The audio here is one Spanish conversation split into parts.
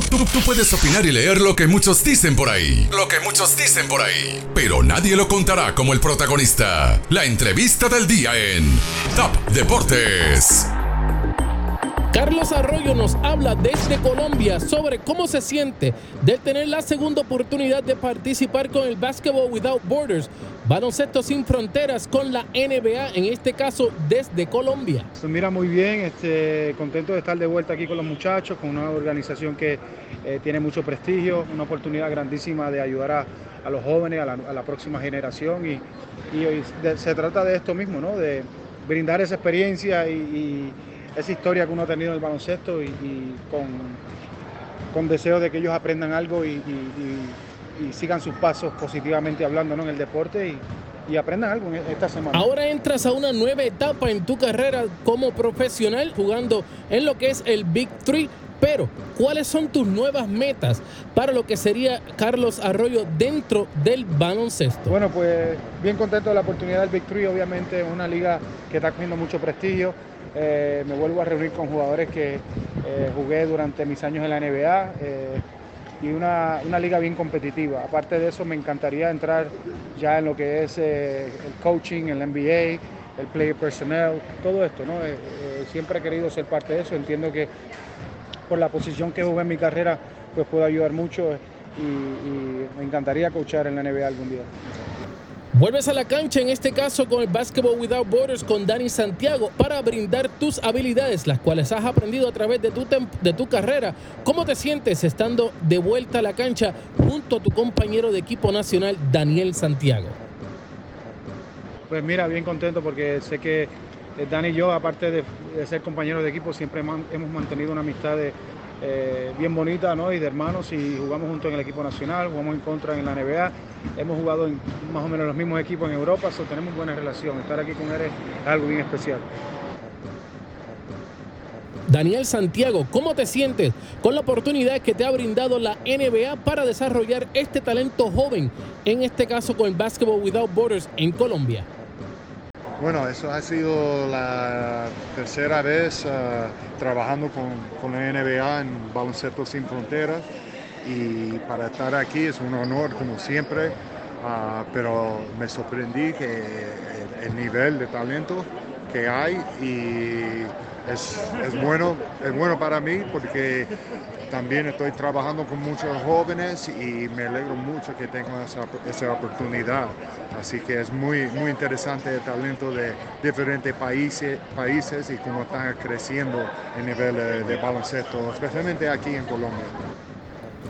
Tú, puedes opinar y leer lo que muchos dicen por ahí. Lo que muchos dicen por ahí. Pero nadie lo contará como el protagonista. La entrevista del día en Top Deportes. Carlos Arroyo nos habla desde Colombia sobre cómo se siente de tener la segunda oportunidad de participar con el Basketball Without Borders, baloncesto sin fronteras con la NBA, en este caso desde Colombia. Se mira muy bien, este, contento de estar de vuelta aquí con los muchachos, con una organización que eh, tiene mucho prestigio, una oportunidad grandísima de ayudar a, los jóvenes, a la, próxima generación y, se trata de esto mismo, ¿no? de brindar esa experiencia y esa historia que uno ha tenido en el baloncesto y, con, con, deseo de que ellos aprendan algo y, sigan sus pasos positivamente hablando en el deporte y, aprendan algo en esta semana. Ahora entras a una nueva etapa en tu carrera como profesional jugando en lo que es el Big Three. Pero, ¿cuáles son tus nuevas metas para lo que sería Carlos Arroyo dentro del baloncesto? Bueno, pues bien contento de la oportunidad del Big Three, obviamente una liga que está cogiendo mucho prestigio. Eh, me vuelvo a reunir con jugadores que eh, jugué durante mis años en la NBA eh, y una, liga bien competitiva. Aparte de eso, me encantaría entrar ya en lo que es el coaching, el NBA, el player personnel, todo esto. ¿no? siempre he querido ser parte de eso. Entiendo que por la posición que jugué en mi carrera, pues puedo ayudar mucho y, y me encantaría coachar en la NBA algún día. Vuelves a la cancha, en este caso con el Basketball Without Borders con Dani Santiago, para brindar tus habilidades, las cuales has aprendido a través de tu, de tu carrera. ¿Cómo te sientes estando de vuelta a la cancha junto a tu compañero de equipo nacional, Daniel Santiago? Pues mira, bien contento porque sé que eh, Dani y yo, aparte de, ser compañeros de equipo, siempre hemos mantenido una amistad eh, bien bonita ¿no? y de hermanos y jugamos juntos en el equipo nacional, jugamos en contra en la NBA hemos jugado en más o menos los mismos equipos en Europa, so tenemos buena relación. Estar aquí con él es algo bien especial. Daniel Santiago, ¿cómo te sientes con la oportunidad que te ha brindado la NBA para desarrollar este talento joven, en este caso con el Basketball Without Borders en Colombia? Bueno, eso ha sido la tercera vez uh, trabajando con, con, la NBA en Baloncesto Sin Fronteras. Y para estar aquí es un honor como siempre, ah, pero me sorprendí que el, nivel de talento que hay y es, es, bueno, es bueno para mí porque también estoy trabajando con muchos jóvenes y me alegro mucho que tenga esa, esa, oportunidad. Así que es muy, muy interesante el talento de diferentes países, países y cómo están creciendo el nivel de baloncesto, especialmente aquí en Colombia.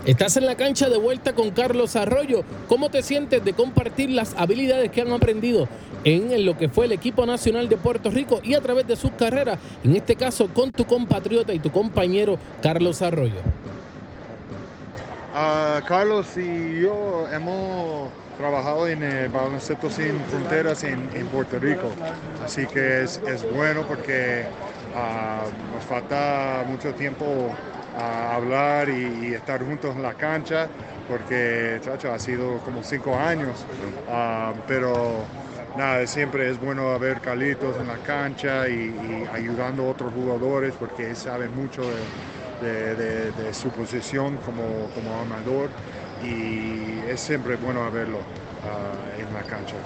Estás en la cancha de vuelta con Carlos Arroyo. ¿Cómo te sientes de compartir las habilidades que han aprendido en lo que fue el equipo nacional de Puerto Rico y a través de sus carreras, en este caso con tu compatriota y tu compañero Carlos Arroyo? Ah, Carlos y yo hemos trabajado en el baloncesto sin fronteras en, Puerto Rico, así que es, bueno porque ah, nos falta mucho tiempo a hablar y, estar juntos en la cancha, porque, chacho, ha sido como cinco años, ah, pero nada, siempre es bueno ver Carlitos en la cancha y, ayudando a otros jugadores, porque él sabe mucho de, su posición como, como armador y es siempre bueno verlo ah, en la cancha.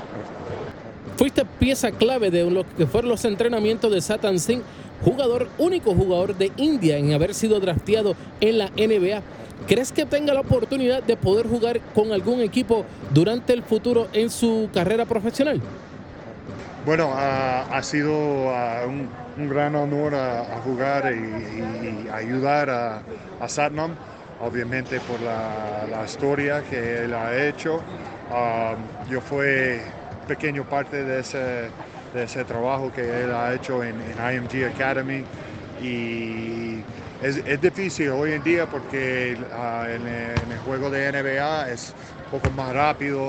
Fuiste pieza clave de lo que fueron los entrenamientos de Satan Singh jugador, único jugador de India en haber sido drafteado en la NBA. ¿Crees que tenga la oportunidad de poder jugar con algún equipo durante el futuro en su carrera profesional? Bueno, ha sido un, gran honor a, jugar y, ayudar a, Satnam, obviamente por la, historia que él ha hecho. Ah, yo fui pequeño parte de ese de ese trabajo que él ha hecho en, IMG Academy y es, difícil hoy en día porque ah, en, el juego de NBA es un poco más rápido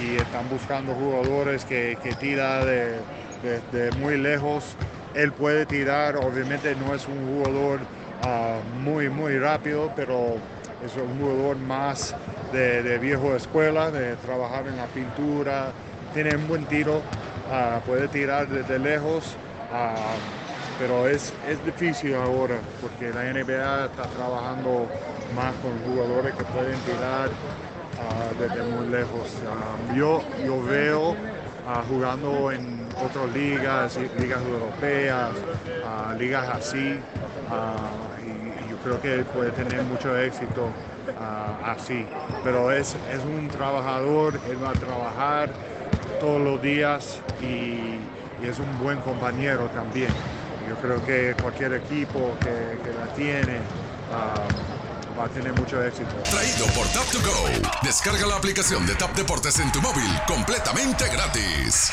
y están buscando jugadores que, que tiran de, muy lejos. Él puede tirar, obviamente no es un jugador ah, muy, muy rápido, pero es un jugador más de, de viejo escuela, de trabajar en la pintura, tiene un buen tiro, Ah, puede tirar desde lejos. Ah, pero es, es difícil ahora porque la NBA está trabajando más con jugadores que pueden tirar ah, desde muy lejos. Yo, yo veo jugando en otras ligas, ligas europeas, ligas así, y, yo creo que puede tener mucho éxito así. Pero es, es un trabajador, él va a trabajar todos los días y, es un buen compañero también. Yo creo que cualquier equipo que, la tiene va a tener mucho éxito. Traído por Tap 2 Go. Descarga la aplicación de Tap Deportes en tu móvil completamente gratis.